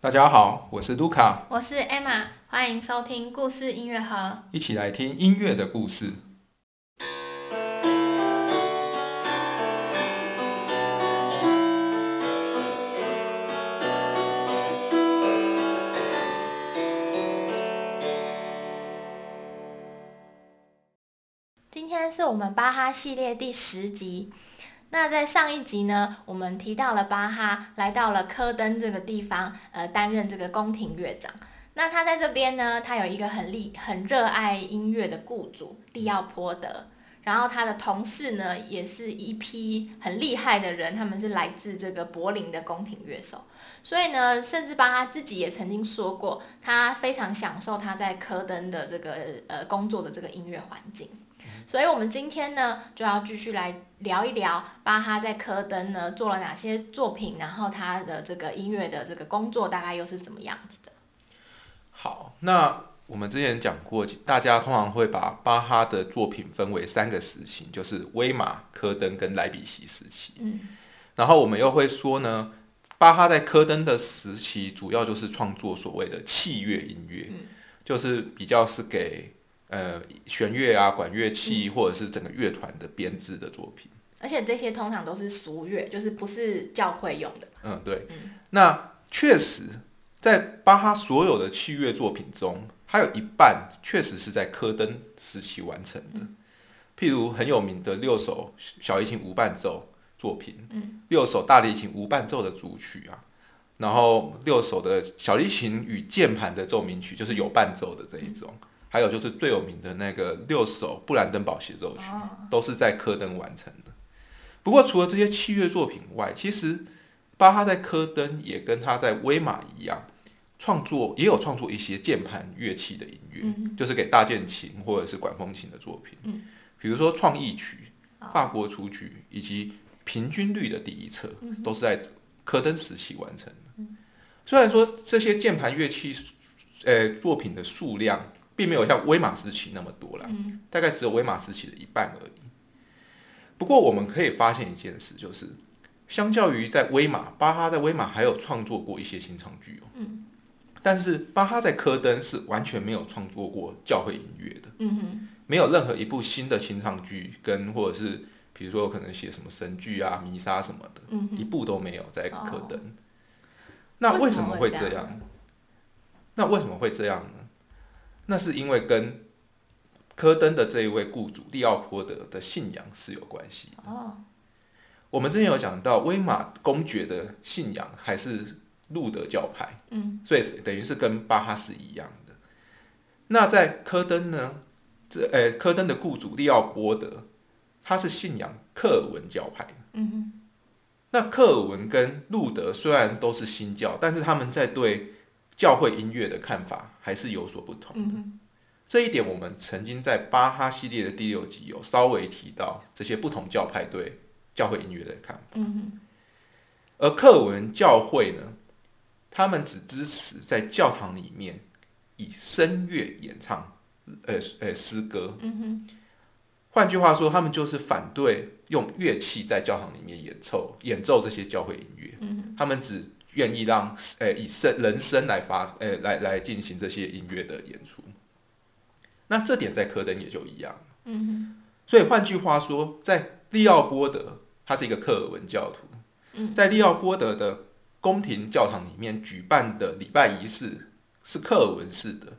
大家好，我是卢卡，我是 Emma，欢迎收听故事音乐盒。一起来听音乐的故事。今天是我们巴哈系列第十集。那在上一集呢，我们提到了巴哈来到了科登这个地方，呃，担任这个宫廷乐长。那他在这边呢，他有一个很厉、很热爱音乐的雇主利奥波德，然后他的同事呢，也是一批很厉害的人，他们是来自这个柏林的宫廷乐手。所以呢，甚至巴哈自己也曾经说过，他非常享受他在科登的这个呃工作的这个音乐环境。所以，我们今天呢，就要继续来聊一聊巴哈在科登呢做了哪些作品，然后他的这个音乐的这个工作大概又是怎么样子的。好，那我们之前讲过，大家通常会把巴哈的作品分为三个时期，就是威马、科登跟莱比锡时期。嗯，然后我们又会说呢，巴哈在科登的时期，主要就是创作所谓的器乐音乐，就是比较是给。呃，弦乐啊，管乐器，或者是整个乐团的编制的作品，而且这些通常都是俗乐，就是不是教会用的。嗯，对。那确实，在巴哈所有的器乐作品中，还有一半确实是在科登时期完成的。譬如很有名的六首小提琴无伴奏作品，嗯，六首大提琴无伴奏的组曲啊，然后六首的小提琴与键盘的奏鸣曲，就是有伴奏的这一种。还有就是最有名的那个六首布兰登堡协奏曲，都是在科登完成的。不过除了这些器乐作品外，其实巴哈在科登也跟他在威玛一样，创作也有创作一些键盘乐器的音乐，就是给大键琴或者是管风琴的作品。比如说创意曲、法国雏曲以及平均律的第一册，都是在科登时期完成的。虽然说这些键盘乐器，呃，作品的数量。并没有像威马时期那么多了，大概只有威马时期的一半而已。不过我们可以发现一件事，就是相较于在威马，巴哈在威马还有创作过一些清唱剧哦。嗯，但是巴哈在科登是完全没有创作过教会音乐的。嗯哼，没有任何一部新的清唱剧跟或者是比如说可能写什么神剧啊、弥撒什么的，一部都没有在科登。那为什么会这样？那为什么会这样呢？那是因为跟科登的这一位雇主利奥波德的信仰是有关系。哦，我们之前有讲到威玛公爵的信仰还是路德教派，嗯，所以等于是跟巴哈是一样的。那在科登呢，这呃科登的雇主利奥波德，他是信仰克尔文教派。嗯哼，那克尔文跟路德虽然都是新教，但是他们在对教会音乐的看法还是有所不同的。这一点我们曾经在巴哈系列的第六集有稍微提到这些不同教派对教会音乐的看法。而克文教会呢，他们只支持在教堂里面以声乐演唱，呃呃诗歌。换句话说，他们就是反对用乐器在教堂里面演奏演奏这些教会音乐。他们只愿意让诶以声人生来发诶来来进行这些音乐的演出，那这点在科登也就一样。嗯所以换句话说，在利奥波德他是一个克尔文教徒，在利奥波德的宫廷教堂里面举办的礼拜仪式是克尔文式的。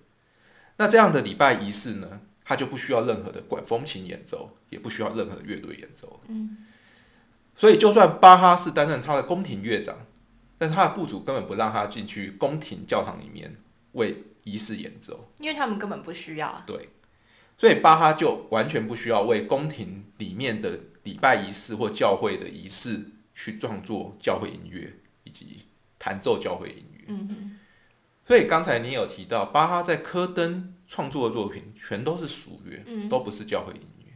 那这样的礼拜仪式呢，他就不需要任何的管风琴演奏，也不需要任何的乐队演奏。嗯，所以就算巴哈是担任他的宫廷乐长。但是他的雇主根本不让他进去宫廷教堂里面为仪式演奏，因为他们根本不需要。对，所以巴哈就完全不需要为宫廷里面的礼拜仪式或教会的仪式去创作教会音乐以及弹奏教会音乐。嗯所以刚才你有提到，巴哈在科登创作的作品全都是属乐，都不是教会音乐。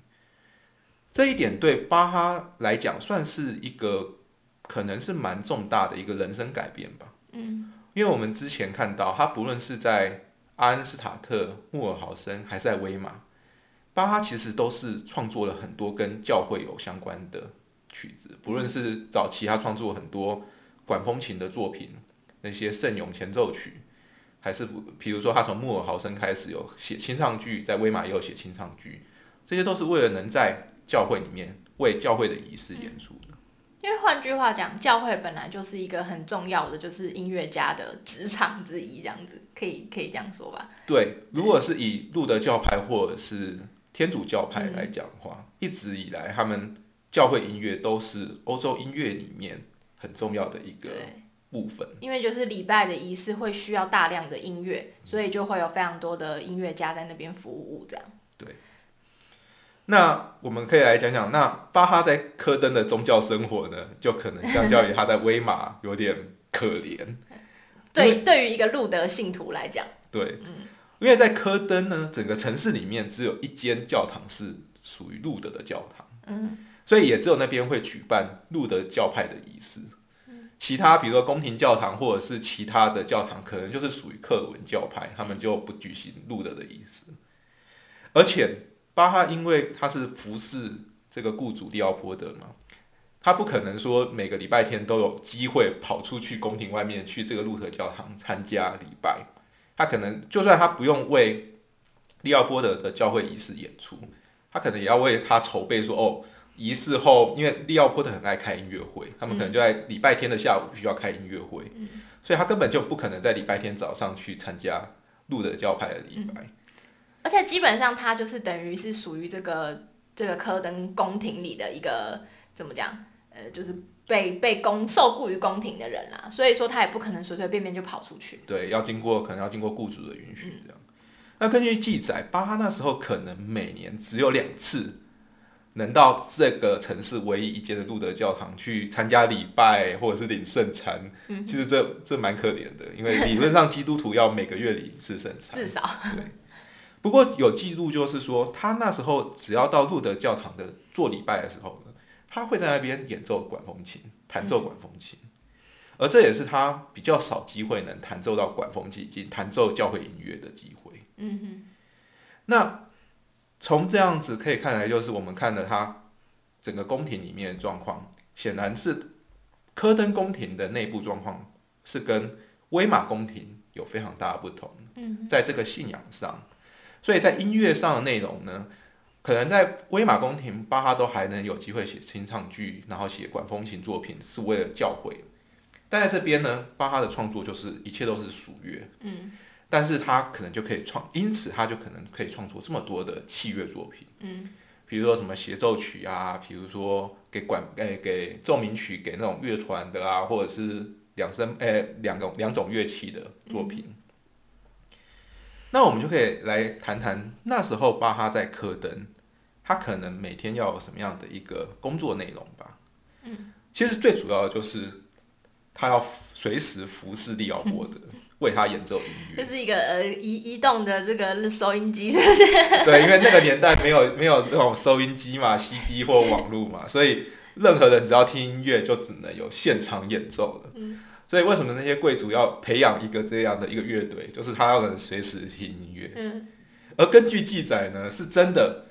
这一点对巴哈来讲算是一个。可能是蛮重大的一个人生改变吧。嗯，因为我们之前看到他不论是在阿恩斯塔特、穆尔豪森，还是在威马，巴哈其实都是创作了很多跟教会有相关的曲子。不论是早期他创作很多管风琴的作品，那些圣咏前奏曲，还是比如说他从穆尔豪森开始有写清唱剧，在威马也有写清唱剧，这些都是为了能在教会里面为教会的仪式演出的。因为换句话讲，教会本来就是一个很重要的，就是音乐家的职场之一，这样子可以可以这样说吧？对，如果是以路德教派或者是天主教派来讲的话，一直以来他们教会音乐都是欧洲音乐里面很重要的一个部分。因为就是礼拜的仪式会需要大量的音乐，所以就会有非常多的音乐家在那边服务，这样。那我们可以来讲讲，那巴哈在科登的宗教生活呢，就可能相较于他在威马有点可怜。对，对于一个路德信徒来讲，对，因为在科登呢，整个城市里面只有一间教堂是属于路德的教堂，嗯，所以也只有那边会举办路德教派的仪式。其他比如说宫廷教堂或者是其他的教堂，可能就是属于克文教派，他们就不举行路德的仪式，而且。巴哈因为他是服侍这个雇主利奥波德嘛，他不可能说每个礼拜天都有机会跑出去宫廷外面去这个路德教堂参加礼拜。他可能就算他不用为利奥波德的教会仪式演出，他可能也要为他筹备说哦，仪式后，因为利奥波德很爱开音乐会，他们可能就在礼拜天的下午需要开音乐会，所以他根本就不可能在礼拜天早上去参加路德教派的礼拜。而且基本上他就是等于是属于这个这个科登宫廷里的一个怎么讲？呃，就是被被宫受雇于宫廷的人啦，所以说他也不可能随随便便就跑出去。对，要经过可能要经过雇主的允许这样。那根据记载，巴哈那时候可能每年只有两次能到这个城市唯一一间的路德教堂去参加礼拜或者是领圣餐。嗯，其实这这蛮可怜的，因为理论上基督徒要每个月领一次圣餐，至少对。不过有记录，就是说他那时候只要到路德教堂的做礼拜的时候呢，他会在那边演奏管风琴，弹奏管风琴，而这也是他比较少机会能弹奏到管风琴以及弹奏教会音乐的机会。嗯哼。那从这样子可以看来，就是我们看了他整个宫廷里面的状况，显然是科登宫廷的内部状况是跟威玛宫廷有非常大的不同。嗯，在这个信仰上。所以在音乐上的内容呢，可能在威马宫廷，巴哈都还能有机会写清唱剧，然后写管风琴作品，是为了教会。但在这边呢，巴哈的创作就是一切都是属乐，嗯，但是他可能就可以创，因此他就可能可以创作这么多的器乐作品，嗯，比如说什么协奏曲啊，比如说给管诶给奏鸣曲给那种乐团的啊，或者是两声诶两种两种乐器的作品。那我们就可以来谈谈那时候巴哈在科登，他可能每天要有什么样的一个工作内容吧。嗯，其实最主要的就是他要随时服侍利奥波德，为他演奏音乐。这是一个呃移移动的这个收音机，是不是？对，因为那个年代没有没有那种收音机嘛，CD 或网络嘛，所以任何人只要听音乐就只能有现场演奏的。嗯。所以为什么那些贵族要培养一个这样的一个乐队？就是他要能随时听音乐。嗯。而根据记载呢，是真的，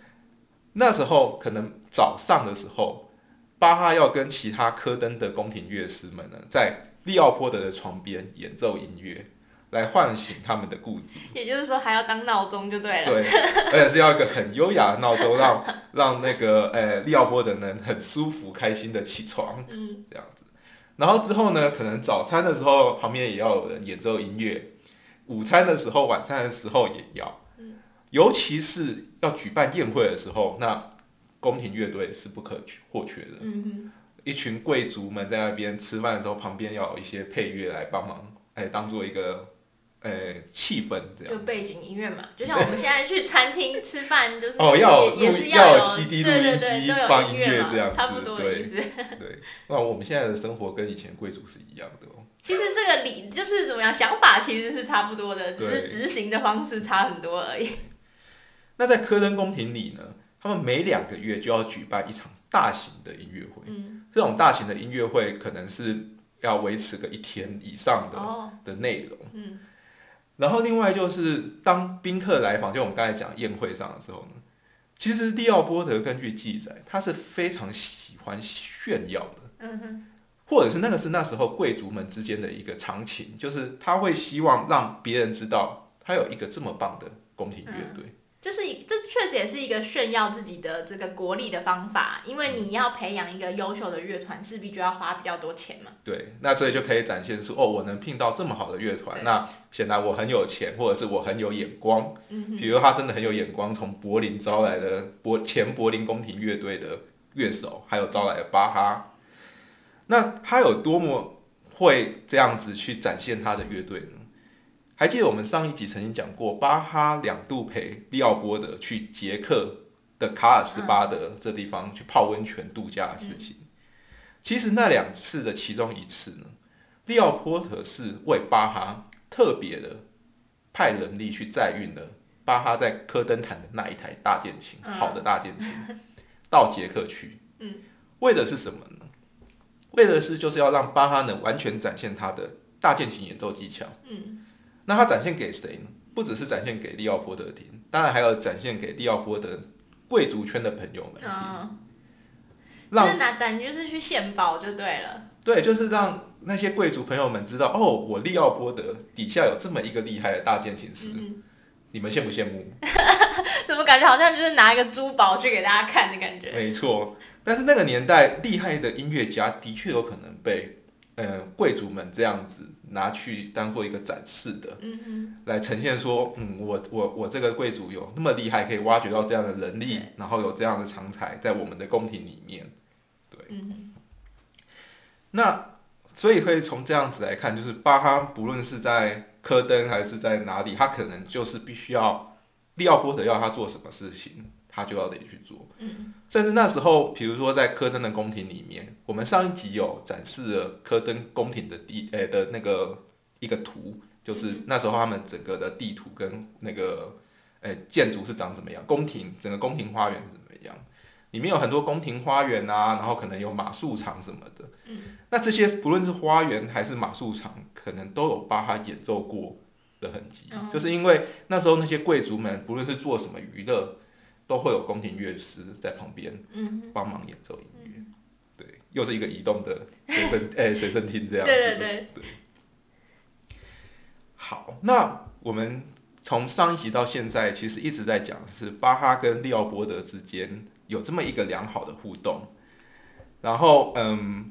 那时候可能早上的时候，巴哈要跟其他科登的宫廷乐师们呢，在利奥波德的床边演奏音乐，来唤醒他们的雇主。也就是说，还要当闹钟就对了。对，而且是要一个很优雅的闹钟，让让那个呃利奥波德能很舒服、开心的起床。嗯，这样子。然后之后呢？可能早餐的时候旁边也要有人演奏音乐，午餐的时候、晚餐的时候也要。尤其是要举办宴会的时候，那宫廷乐队是不可或缺的。嗯一群贵族们在那边吃饭的时候，旁边要有一些配乐来帮忙，哎，当做一个。呃，气氛这样，就背景音乐嘛，就像我们现在去餐厅吃饭，就是哦，要录要有 CD 录音机放音乐这样子，差不多对对。那我们现在的生活跟以前贵族是一样的哦。其实这个理就是怎么样，想法其实是差不多的，只是执行的方式差很多而已。那在科登宫廷里呢，他们每两个月就要举办一场大型的音乐会，嗯，这种大型的音乐会可能是要维持个一天以上的的内容，嗯。然后另外就是，当宾客来访，就我们刚才讲宴会上的时候呢，其实利奥波德根据记载，他是非常喜欢炫耀的。嗯哼，或者是那个是那时候贵族们之间的一个常情，就是他会希望让别人知道他有一个这么棒的宫廷乐队。这是一，这确实也是一个炫耀自己的这个国力的方法，因为你要培养一个优秀的乐团，势必就要花比较多钱嘛。对，那所以就可以展现出哦，我能聘到这么好的乐团，那显然我很有钱，或者是我很有眼光。嗯比如他真的很有眼光，从柏林招来的柏前柏林宫廷乐队的乐手，还有招来的巴哈，那他有多么会这样子去展现他的乐队呢？还记得我们上一集曾经讲过，巴哈两度陪利奥波德去捷克的卡尔斯巴德这地方去泡温泉度假的事情。其实那两次的其中一次呢，利奥波德是为巴哈特别的派人力去载运了巴哈在科登坦的那一台大键琴，嗯好的大键琴，到捷克去。嗯，为的是什么呢？为的是就是要让巴哈能完全展现他的大键琴演奏技巧。嗯，那他展现给谁呢？不只是展现给利奥波德听，当然还有展现给利奥波德贵族圈的朋友们听，让是拿感觉是去献宝就对了。对，就是让那些贵族朋友们知道，哦，我利奥波德底下有这么一个厉害的大键琴师，嗯，你们羡不羡慕？怎么感觉好像就是拿一个珠宝去给大家看的感觉？没错，但是那个年代厉害的音乐家的确有可能被呃贵族们这样子拿去当做一个展示的，嗯哼，来呈现说，嗯，我我我这个贵族有那么厉害，可以挖掘到这样的能力，然后有这样的长才在我们的宫廷里面。嗯。那所以可以从这样子来看，就是巴哈不论是在科登还是在哪里，他可能就是必须要利奥波特要他做什么事情，他就要得去做。嗯，甚至那时候，比如说在科登的宫廷里面，我们上一集有展示了科登宫廷的地诶、的那个一个图，就是那时候他们整个的地图跟那个诶、建筑是长什么样，宫廷整个宫廷花园是怎么样。里面有很多宫廷花园啊，然后可能有马术场什么的。嗯，那这些不论是花园还是马术场，可能都有巴哈演奏过的痕迹。哦就是因为那时候那些贵族们，不论是做什么娱乐，都会有宫廷乐师在旁边嗯帮忙演奏音乐。对，又是一个移动的随身诶 随身听这样子。对对对好，那我们从上一集到现在，其实一直在讲是巴哈跟利奥波德之间有这么一个良好的互动。然后，嗯，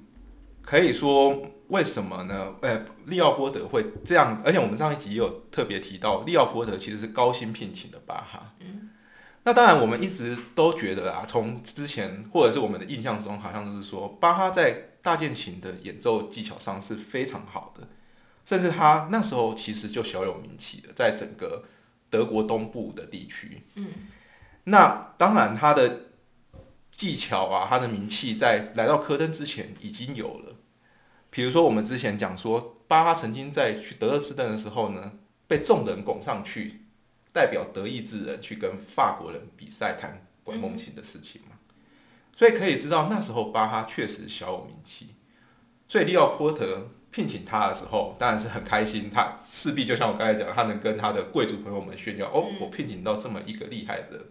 可以说为什么呢？呃，利奥波德会这样，而且我们上一集也有特别提到，利奥波德其实是高薪聘请的巴哈。嗯，那当然，我们一直都觉得啊，从之前或者是我们的印象中，好像是说巴哈在大键琴的演奏技巧上是非常好的。甚至他那时候其实就小有名气的，在整个德国东部的地区。嗯，那当然他的技巧啊，他的名气在来到科登之前已经有了。比如说我们之前讲说，巴哈曾经在去德勒斯登的时候呢，被众人拱上去，代表德意志人去跟法国人比赛弹管风琴的事情嘛。所以可以知道那时候巴哈确实小有名气。所以利奥波特聘请他的时候，当然是很开心。他势必就像我刚才讲，他能跟他的贵族朋友们炫耀：哦，我聘请到这么一个厉害的，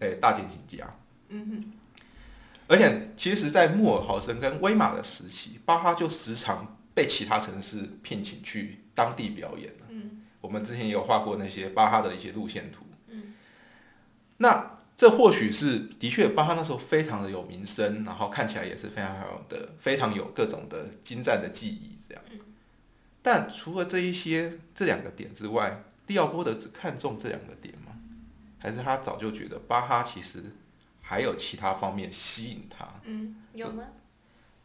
诶、大键琴家。嗯哼，而且，其实，在穆尔豪森跟威马的时期，巴哈就时常被其他城市聘请去当地表演我们之前也有画过那些巴哈的一些路线图。嗯，那这或许是的确，巴哈那时候非常的有名声，然后看起来也是非常好的，非常有各种的精湛的技艺这样。但除了这一些这两个点之外，利奥波德只看中这两个点吗？还是他早就觉得巴哈其实还有其他方面吸引他？嗯，有吗？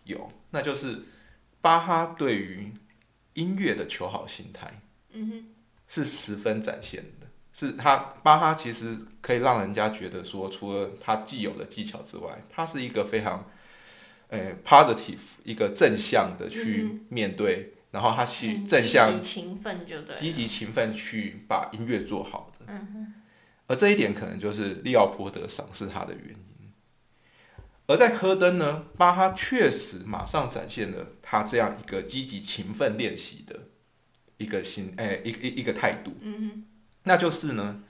有，那就是巴哈对于音乐的求好心态嗯哼，是十分展现的。是他巴哈其实可以让人家觉得说，除了他既有的技巧之外，他是一个非常，呃，positive 一个正向的去面对，然后他去嗯正向积极勤奋就对了。积极勤奋去把音乐做好的。嗯哼，而这一点可能就是利奥波德赏识他的原因。而在科登呢，巴哈确实马上展现了他这样一个积极勤奋练习的一个心，诶、一个一一个态度。嗯那就是呢，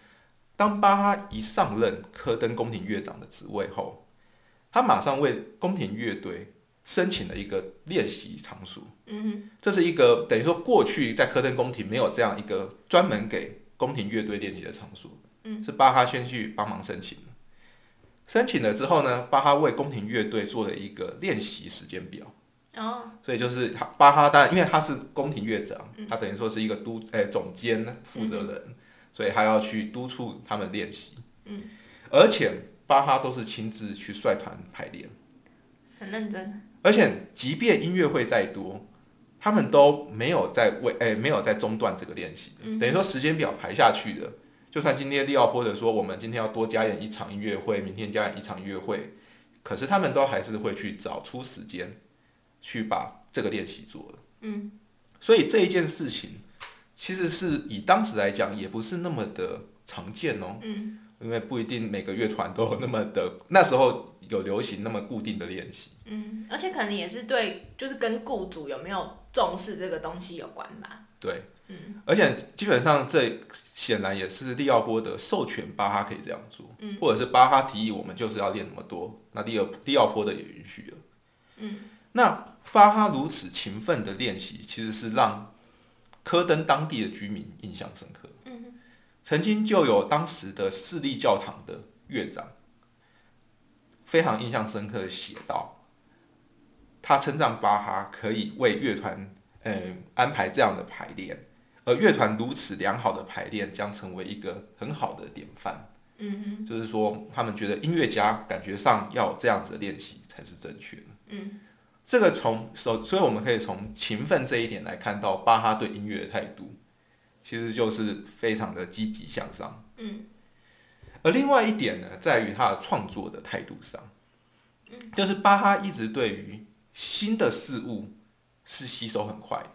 当巴哈一上任科登宫廷乐长的职位后，他马上为宫廷乐队申请了一个练习场所。嗯这是一个等于说过去在科登宫廷没有这样一个专门给宫廷乐队练习的场所，嗯，是巴哈先去帮忙申请的。申请了之后呢，巴哈为宫廷乐队做了一个练习时间表，哼，哦，所以就是他巴哈当然因为他是宫廷乐长，嗯他等于说是一个督诶、总监负责人，所以他要去督促他们练习，嗯，而且巴哈都是亲自去率团排练。很认真。而且，即便音乐会再多，他们都没有在为诶、没有在中断这个练习，嗯等于说时间表排下去的。就算今天利奥或者说我们今天要多加演一场音乐会，明天加演一场音乐会，可是他们都还是会去找出时间去把这个练习做了。嗯，所以这一件事情其实是以当时来讲，也不是那么的常见哦。嗯，因为不一定每个乐团都有那么的，那时候有流行那么固定的练习。嗯，而且可能也是对，就是跟雇主有没有重视这个东西有关吧。对，嗯，而且基本上这显然也是利奥波德授权巴哈可以这样做，嗯，或者是巴哈提议我们就是要练那么多，那利奥利奥波德也允许了，嗯，那巴哈如此勤奋的练习，其实是让科登当地的居民印象深刻，嗯，曾经就有当时的市立教堂的乐长非常印象深刻的写道，他称赞巴哈可以为乐团嗯，安排这样的排练，而乐团如此良好的排练将成为一个很好的典范。嗯就是说，他们觉得音乐家感觉上要有这样子的练习才是正确的。嗯，这个从所，所以我们可以从勤奋这一点来看到巴哈对音乐的态度，其实就是非常的积极向上。嗯，而另外一点呢，在于他的创作的态度上，就是巴哈一直对于新的事物是吸收很快的，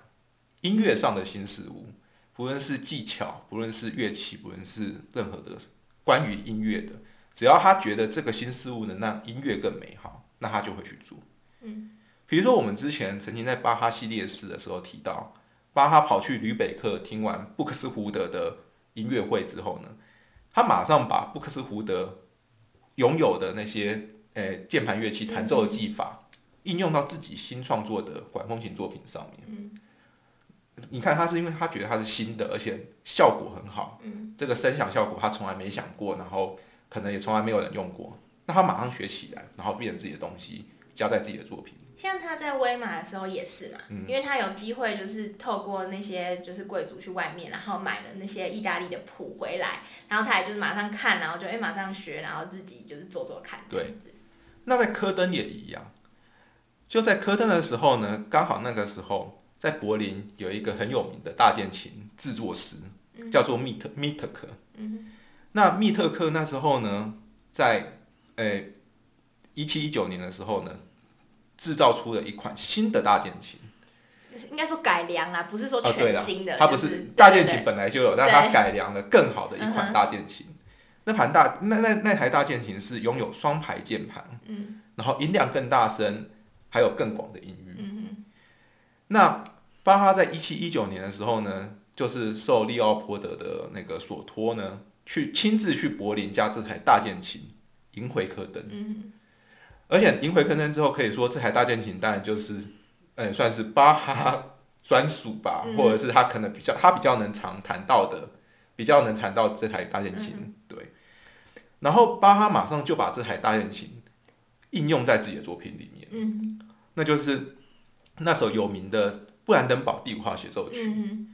音乐上的新事物，不论是技巧，不论是乐器，不论是任何的关于音乐的，只要他觉得这个新事物能让音乐更美好，那他就会去做。嗯，比如说我们之前曾经在巴哈系列四的时候提到，巴哈跑去吕北克听完布克斯胡德的音乐会之后呢，他马上把布克斯胡德拥有的那些诶键盘乐器弹奏的技法，应用到自己新创作的管风琴作品上面。嗯，你看他是因为他觉得它是新的，而且效果很好。嗯，这个声响效果他从来没想过，然后可能也从来没有人用过，那他马上学起来，然后变成自己的东西，加在自己的作品。像他在威马的时候也是嘛，嗯因为他有机会就是透过那些就是贵族去外面，然后买了那些意大利的谱回来，然后他也就是马上看，然后就哎、马上学，然后自己就是做做看对。那在科登也一样，就在科登的时候呢，刚好那个时候在柏林有一个很有名的大键琴制作师，叫做密特密特克。嗯那密特克那时候呢，在诶一七一九年的时候呢，制造出了一款新的大键琴。就是应该说改良啦，不是说全新的，，它不是大键琴本来就有，但它改良了更好的一款大键琴。那盘大那那那台大键琴是拥有双排键盘，嗯然后音量更大声，还有更广的音域。嗯那巴哈在一七一九年的时候呢，就是受利奥波德的那个所托呢，去亲自去柏林将这台大键琴迎回科登。嗯而且赢回科登之后，可以说这台大键琴当然就是，呃，算是巴哈专属吧，嗯或者是他可能比较他比较能常谈到的，比较能谈到这台大键琴。嗯对，然后巴哈马上就把这台大键琴应用在自己的作品里面，嗯那就是那首有名的布兰登堡第五号协奏曲。嗯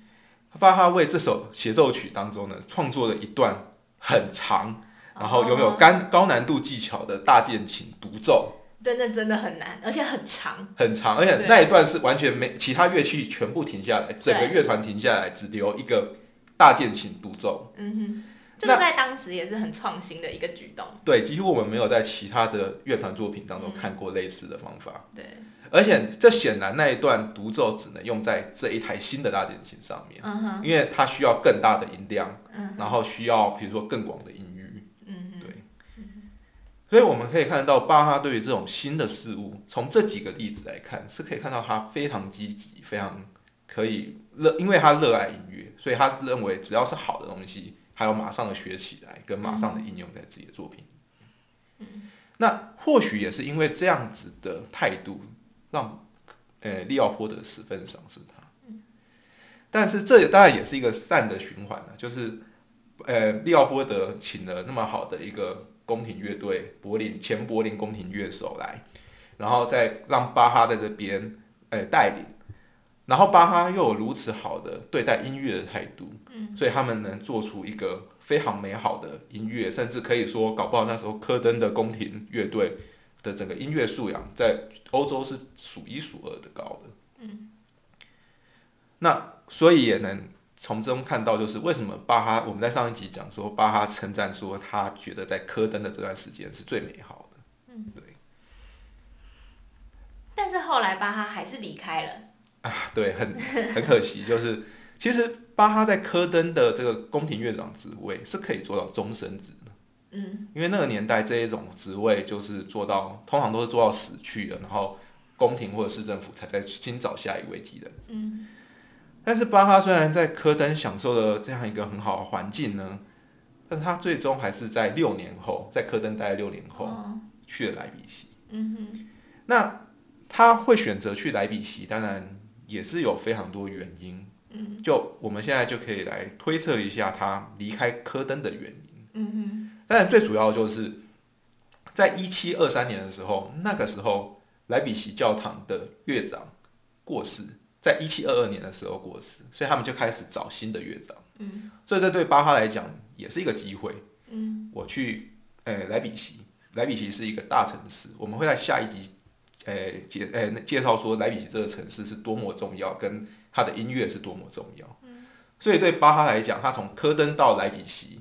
巴哈为这首协奏曲当中呢，创作了一段很长，然后拥有哦高高难度技巧的大键琴独奏。真的真的很难，而且很长。很长，而且那一段是完全没其他乐器全部停下来，整个乐团停下来，只留一个大键琴独奏。嗯哼，这个在当时也是很创新的一个举动。对，几乎我们没有在其他的乐团作品当中看过类似的方法。对，而且这显然那一段独奏只能用在这一台新的大键琴上面，嗯哼，因为它需要更大的音量，嗯然后需要比如说更广的音所以我们可以看到巴哈对于这种新的事物，从这几个例子来看，是可以看到他非常积极，非常可以热，因为他热爱音乐，所以他认为只要是好的东西，他要马上的学起来，跟马上的应用在自己的作品。那或许也是因为这样子的态度，让呃利奥波德十分赏识他。但是这当然也是一个善的循环呢，就是呃利奥波德请了那么好的一个宫廷乐队，柏林前柏林宫廷乐手来，然后再让巴哈在这边呃带领。然后巴哈又有如此好的对待音乐的态度，嗯，所以他们能做出一个非常美好的音乐，甚至可以说，搞不好那时候科登的宫廷乐队的整个音乐素养在欧洲是数一数二的高的，嗯。那所以也能从中看到，就是为什么巴哈我们在上一集讲说，巴哈称赞说他觉得在科登的这段时间是最美好的，嗯，对。但是后来巴哈还是离开了。啊，对，很很可惜，就是其实巴哈在科登的这个宫廷乐长职位是可以做到终身职的，嗯，因为那个年代这一种职位就是做到，通常都是做到死去了，然后宫廷或者市政府才在新找下一位继任，嗯，但是巴哈虽然在科登享受了这样一个很好的环境呢，但是他最终还是在六年后，在科登待了六年后去了莱比锡，嗯哼，那他会选择去莱比锡，当然。也是有非常多原因，嗯，就我们现在就可以来推测一下他离开科登的原因，嗯哼，当然最主要就是在一七二三年的时候，那个时候莱比锡教堂的乐长过世，在一七二二年的时候过世，所以他们就开始找新的乐章，嗯，所以这对巴哈来讲也是一个机会，嗯，我去，呃，莱比锡，莱比锡是一个大城市，我们会在下一集。诶介诶介绍说莱比锡这个城市是多么重要，跟他的音乐是多么重要。所以对巴哈来讲，他从科登到莱比锡，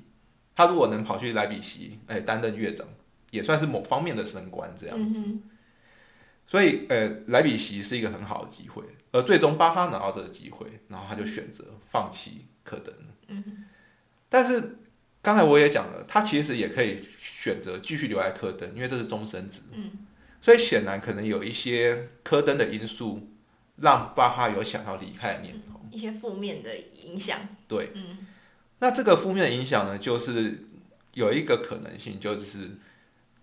他如果能跑去莱比锡，诶担任乐长，也算是某方面的升官这样子。所以呃莱比锡是一个很好的机会，而最终巴哈拿到这个机会，然后他就选择放弃科登。嗯，但是刚才我也讲了，他其实也可以选择继续留在科登，因为这是终身制。嗯。所以显然可能有一些科登的因素，让巴哈有想要离开的念头。一些负面的影响。对，嗯。那这个负面的影响呢，就是有一个可能性，就是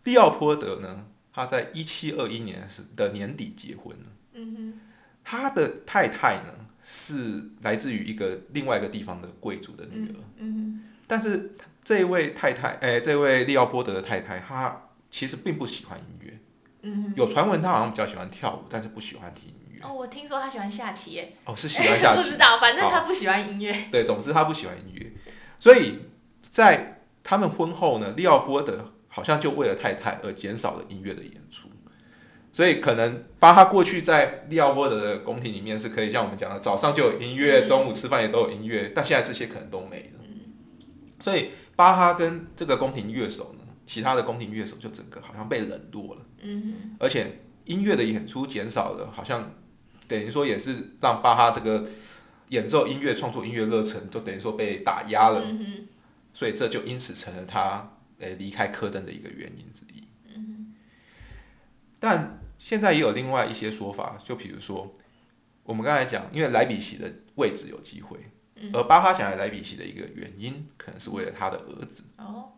利奥波德呢，他在一七二一年的年底结婚了。嗯哼。他的太太呢，是来自于一个另外一个地方的贵族的女儿。嗯哼。但是这位太太，哎，这位利奥波德的太太，她其实并不喜欢音乐。嗯有传闻她好像比较喜欢跳舞，但是不喜欢听音乐。哦，我听说她喜欢下棋耶。哦，是喜欢下棋。不知道，反正她不喜欢音乐。对，总之她不喜欢音乐。所以在他们婚后呢，利奥波德好像就为了太太而减少了音乐的演出。所以可能巴哈过去在利奥波德的宫廷里面是可以像我们讲的，早上就有音乐，中午吃饭也都有音乐，但现在这些可能都没了。所以巴哈跟这个宫廷乐手呢，其他的宫廷乐手就整个好像被冷落了。而且音乐的演出减少了，好像等于说也是让巴哈这个演奏音乐、创作音乐热忱，就等于说被打压了。所以这就因此成了他诶离开科登的一个原因之一。嗯但现在也有另外一些说法，就比如说我们刚才讲，因为莱比锡的位置有机会，而巴哈想来莱比锡的一个原因，可能是为了他的儿子。哦，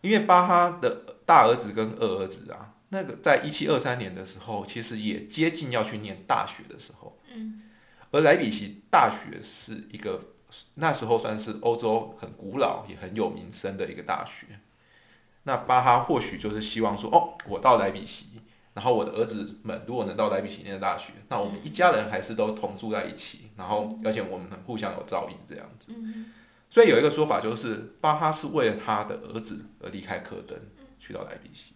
因为巴哈的大儿子跟二儿子啊。那个在一七二三年的时候，其实也接近要去念大学的时候。嗯。而莱比锡大学是一个那时候算是欧洲很古老也很有名声的一个大学。那巴哈或许就是希望说，哦，我到莱比锡，然后我的儿子们如果能到莱比锡念大学，那我们一家人还是都同住在一起，然后而且我们能互相有照应这样子。嗯。所以有一个说法就是，巴哈是为了他的儿子而离开科登，去到莱比锡。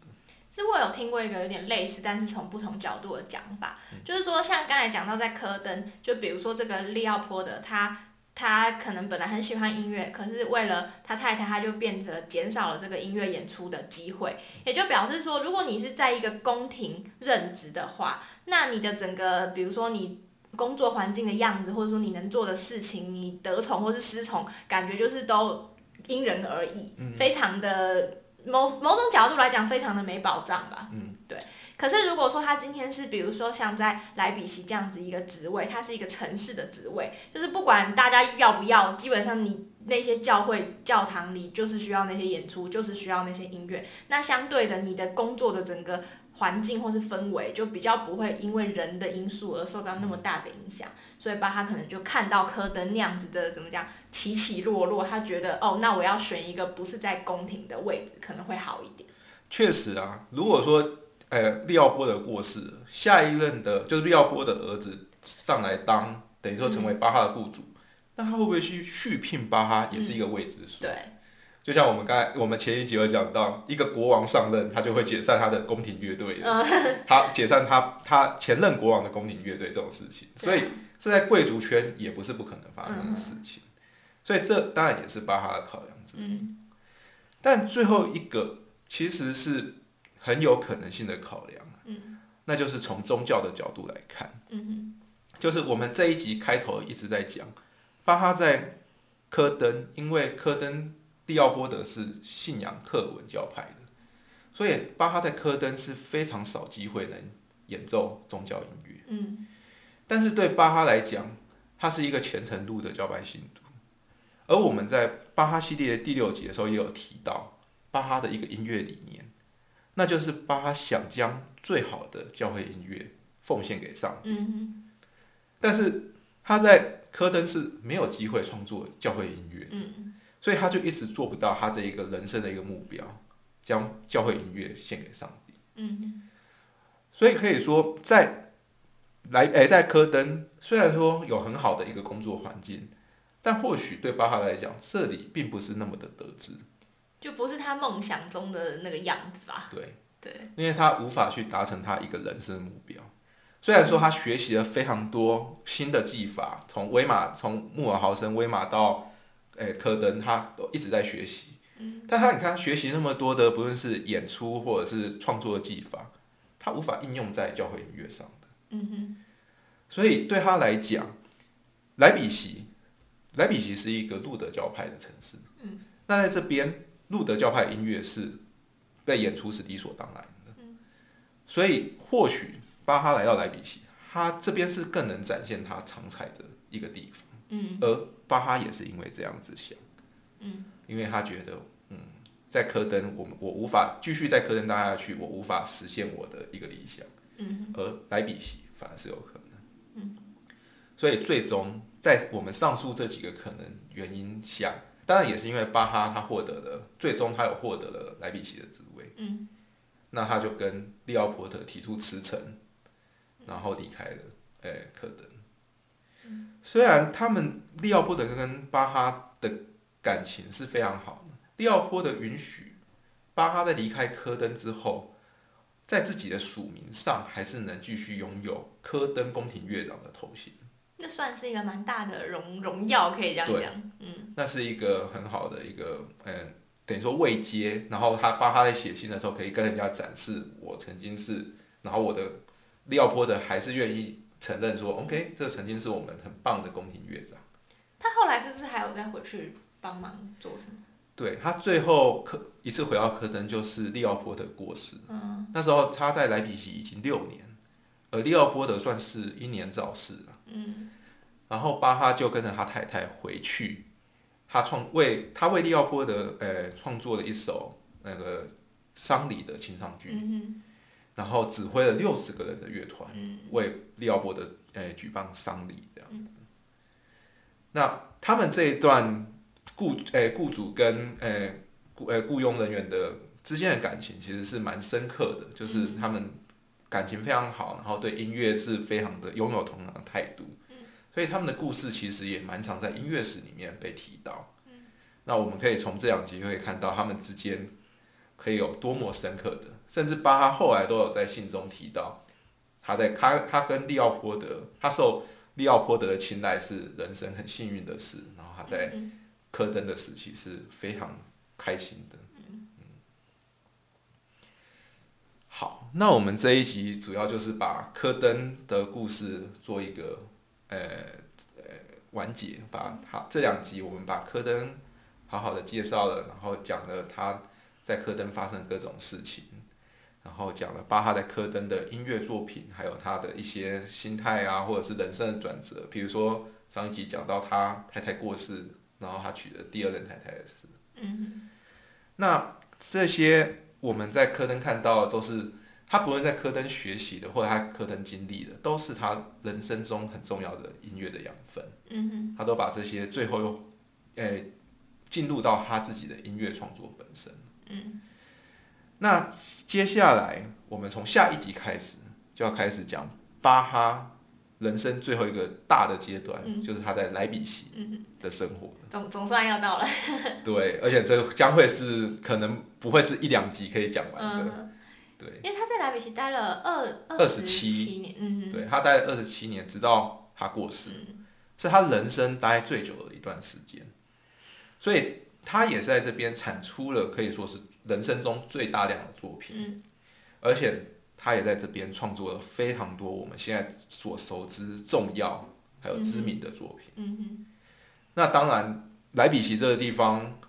其实我有听过一个有点类似，但是从不同角度的讲法，就是说像刚才讲到在科登，就比如说这个利奥波德，他他可能本来很喜欢音乐，可是为了他太太，他就变得减少了这个音乐演出的机会，也就表示说，如果你是在一个宫廷任职的话，那你的整个，比如说你工作环境的样子，或者说你能做的事情，你得宠或是失宠，感觉就是都因人而异，非常的。某某种角度来讲，非常的没保障吧。嗯，对。可是如果说他今天是，比如说像在莱比锡这样子一个职位，它是一个城市的职位，就是不管大家要不要，基本上你那些教会教堂里就是需要那些演出，就是需要那些音乐。那相对的，你的工作的整个环境或是氛围，就比较不会因为人的因素而受到那么大的影响。所以巴哈可能就看到科登那样子的怎么讲起起落落，他觉得哦，那我要选一个不是在宫廷的位置，可能会好一点。确实啊，如果说呃利奥波德过世了，下一任的就是利奥波的儿子上来当，等于说成为巴哈的雇主，那他会不会去续聘巴哈，也是一个未知数。对，就像我们刚才我们前一集有讲到，一个国王上任，他就会解散他的宫廷乐队的，他解散他他前任国王的宫廷乐队这种事情，所以这在贵族圈也不是不可能发生的事情，所以这当然也是巴哈的考量之一。但最后一个其实是很有可能性的考量啊，那就是从宗教的角度来看，就是我们这一集开头一直在讲，巴哈在科登，因为科登利奥波德是信仰克文教派的，所以巴哈在科登是非常少机会能演奏宗教音乐。嗯，但是对巴哈来讲，他是一个虔诚度的教派信徒。而我们在巴哈系列第六集的时候也有提到巴哈的一个音乐理念，那就是巴哈想将最好的教会音乐奉献给上帝。嗯但是他在科登是没有机会创作教会音乐，嗯所以他就一直做不到他这一个人生的一个目标，将教会音乐献给上帝。嗯所以可以说在来诶、在科登虽然说有很好的一个工作环境，但或许对巴哈来讲，这里并不是那么的得志，就不是他梦想中的那个样子吧？对，对，因为他无法去达成他一个人生的目标。虽然说他学习了非常多新的技法，从威马从穆尔豪森威马到诶、科登，他都一直在学习。但他你看学习那么多的，不论是演出或者是创作的技法，他无法应用在教会音乐上的。嗯哼，所以对他来讲，莱比锡，莱比锡是一个路德教派的城市。嗯，那在这边，路德教派音乐是被演出是理所当然的。嗯，所以或许巴哈来到莱比锡，他这边是更能展现他长才的一个地方。嗯而巴哈也是因为这样子想，嗯，因为他觉得，嗯，在科登，我们我无法继续在科登待下去，我无法实现我的一个理想。嗯而莱比锡反而是有可能。嗯，所以最终在我们上述这几个可能原因下，当然也是因为巴哈他获得了，最终他有获得了莱比锡的职位。嗯，那他就跟利奥波特提出辞呈，然后离开了诶、科登。虽然他们利奥波特跟巴哈的感情是非常好的，利奥波特允许巴哈在离开科登之后，在自己的署名上还是能继续拥有科登宫廷乐长的头衔，那算是一个蛮大的荣荣耀，可以这样对讲。嗯那是一个很好的一个嗯，等于说未接。然后他帮他在写信的时候，可以跟人家展示我曾经是，然后我的利奥波德还是愿意承认说，OK，这曾经是我们很棒的宫廷乐长。他后来是不是还有再回去帮忙做什么？对他最后科一次回到科登，就是利奥波德过世。嗯那时候他在莱比锡已经六年，而利奥波德算是英年早逝了。嗯。然后巴哈就跟着他太太回去，他创为他为利奥波德呃创作了一首那个丧礼的清唱剧，嗯然后指挥了六十个人的乐团嗯为利奥波德呃举办丧礼这样子。那他们这一段雇呃雇主跟呃雇呃雇佣人员的之间的感情其实是蛮深刻的，就是他们感情非常好，然后对音乐是非常的拥有同样的态度。所以他们的故事其实也蛮常在音乐史里面被提到。那我们可以从这两集可以看到他们之间可以有多么深刻的，甚至巴哈后来都有在信中提到，他在他他跟利奥波德，他受利奥波德的青睐是人生很幸运的事，然后他在嗯科登的时期是非常开心的。嗯好，那我们这一集主要就是把科登的故事做一个呃呃完结，把好这两集我们把科登好好的介绍了，然后讲了他在科登发生各种事情，然后讲了巴哈在科登的音乐作品，还有他的一些心态啊，或者是人生的转折，比如说上一集讲到他太太过世，然后他娶了第二任太太的事。嗯那这些我们在科登看到的都是他不论在科登学习的，或者他科登经历的，都是他人生中很重要的音乐的养分。嗯哼，他都把这些最后又，诶、进入到他自己的音乐创作本身。嗯，那接下来我们从下一集开始就要开始讲巴哈人生最后一个大的阶段，嗯。就是他在莱比锡的生活。总总算要到了。对，而且这个将会是可能不会是一两集可以讲完的。嗯，对，因为他在莱比锡待了二二十七年，嗯，对他待了二十七年，直到他过世，嗯。是他人生待最久的一段时间。所以他也是在这边产出了可以说是人生中最大量的作品，嗯。而且他也在这边创作了非常多我们现在所熟知重要还有知名的作品。嗯哼，那当然，莱比锡这个地方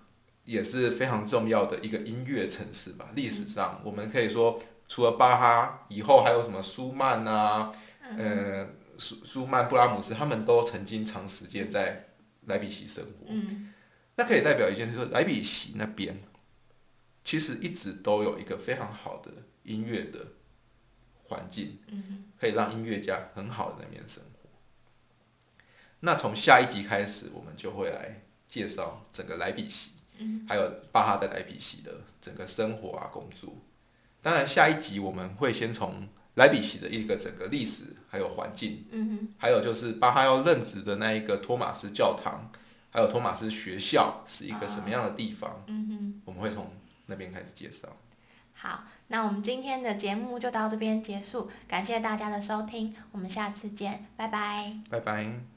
也是非常重要的一个音乐城市吧。历史上，我们可以说，除了巴哈以后，还有什么舒曼啊，呃，舒舒曼、布拉姆斯，他们都曾经长时间在莱比锡生活。嗯那可以代表一件事，说莱比锡那边其实一直都有一个非常好的音乐的环境，嗯可以让音乐家很好的那边生活。那从下一集开始，我们就会来介绍整个莱比锡，嗯还有巴哈在莱比锡的整个生活啊工作。当然，下一集我们会先从莱比锡的一个整个历史还有环境，嗯，还有就是巴哈要任职的那一个托马斯教堂，还有托马斯学校是一个什么样的地方，嗯哼。我们会从那边开始介绍。好，那我们今天的节目就到这边结束，感谢大家的收听，我们下次见，拜拜。拜拜。